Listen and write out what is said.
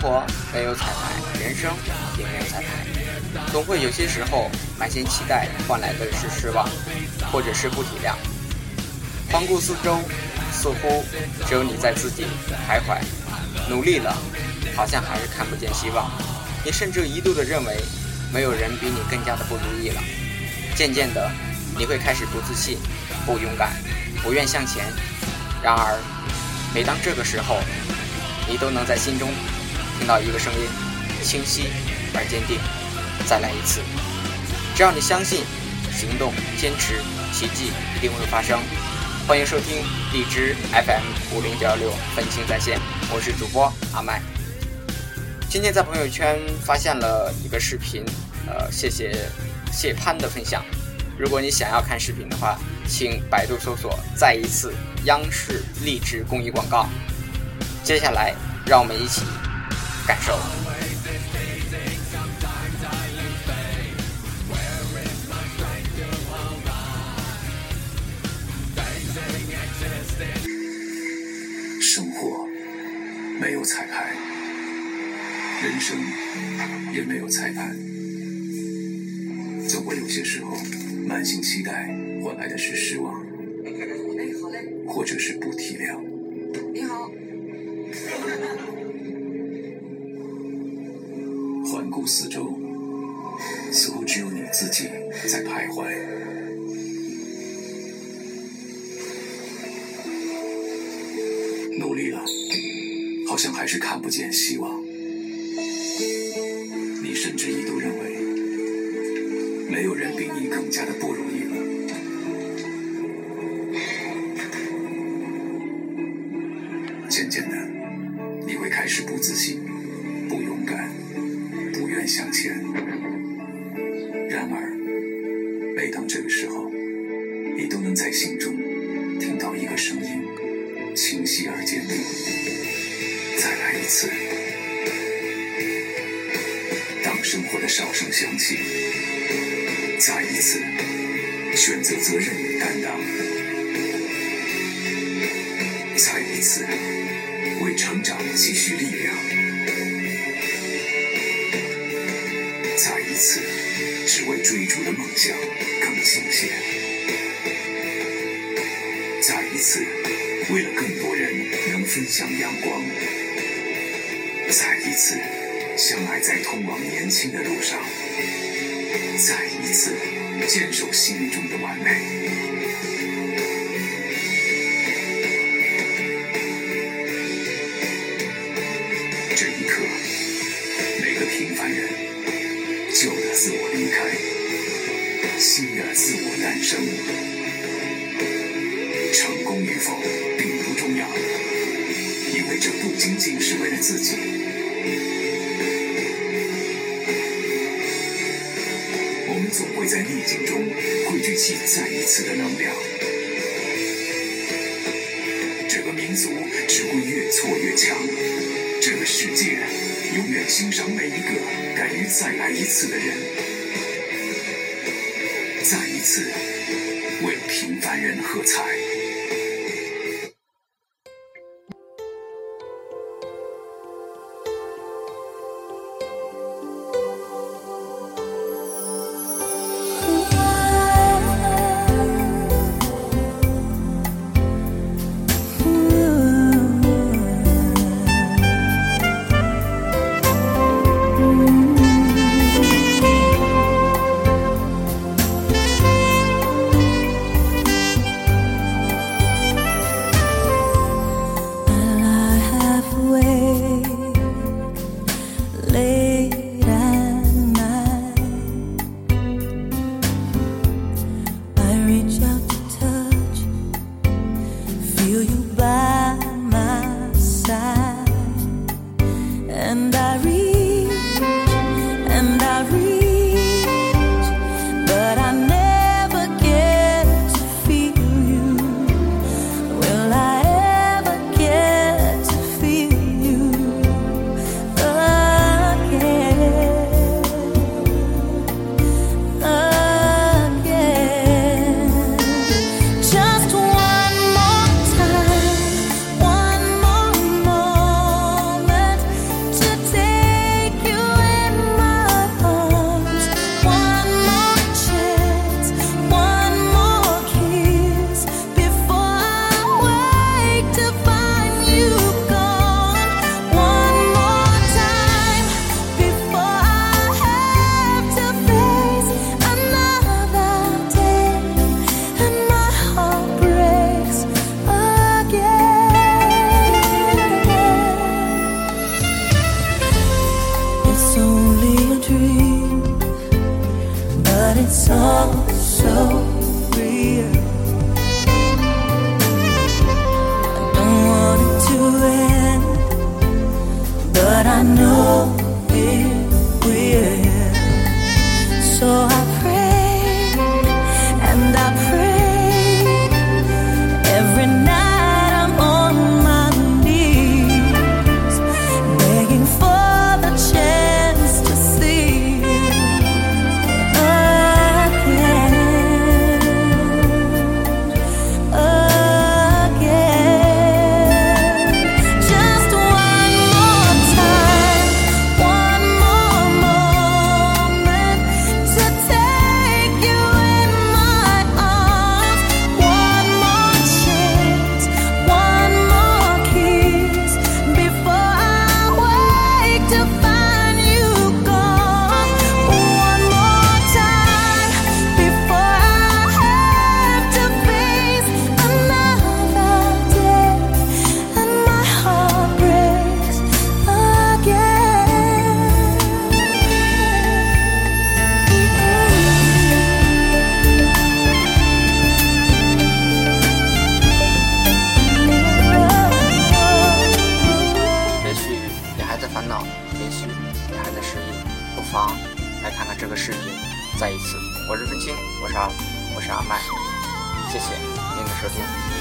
活没有彩排，人生也没有彩排，总会有些时候满心期待换来的是失望，或者是不体谅。环顾四周，似乎只有你在自己徘徊，努力了，好像还是看不见希望。你甚至一度的认为，没有人比你更加的不如意了。渐渐的，你会开始不自信、不勇敢、不愿向前。然而，每当这个时候，你都能在心中听到一个声音，清晰而坚定：再来一次。只要你相信，行动、坚持，奇迹一定会发生。欢迎收听荔枝 FM 五零九幺六分清在线，我是主播阿麦。今天在朋友圈发现了一个视频，呃，谢谢谢潘的分享。如果你想要看视频的话，请百度搜索“再一次央视励志公益广告”。接下来，让我们一起感受。生活没有彩排，人生也没有彩排，总会有些时候，满心期待换来的是失望，或者是不体谅。环顾四周，似乎只有你自己在徘徊。努力了，好像还是看不见希望。你甚至一度认为，没有人比你更加的不如意了。向前。然而，每当这个时候，你都能在心中听到一个声音，清晰而坚定：再来一次。当生活的哨声响起，再一次选择责任与担当，再一次为成长积蓄力量，再一次只为追逐的梦想更松懈，再一次为了更多人能分享阳光，再一次相爱在通往年轻的路上，再一次坚守心中的完美。旧的自我离开，新的自我诞生。成功与否并不重要，因为这不仅仅是为了自己。我们总会在逆境中汇聚起再一次的能量。这个民族只会越挫越强，这个世界永远欣赏每一个敢于再来一次的人。再一次为平凡人喝彩。多。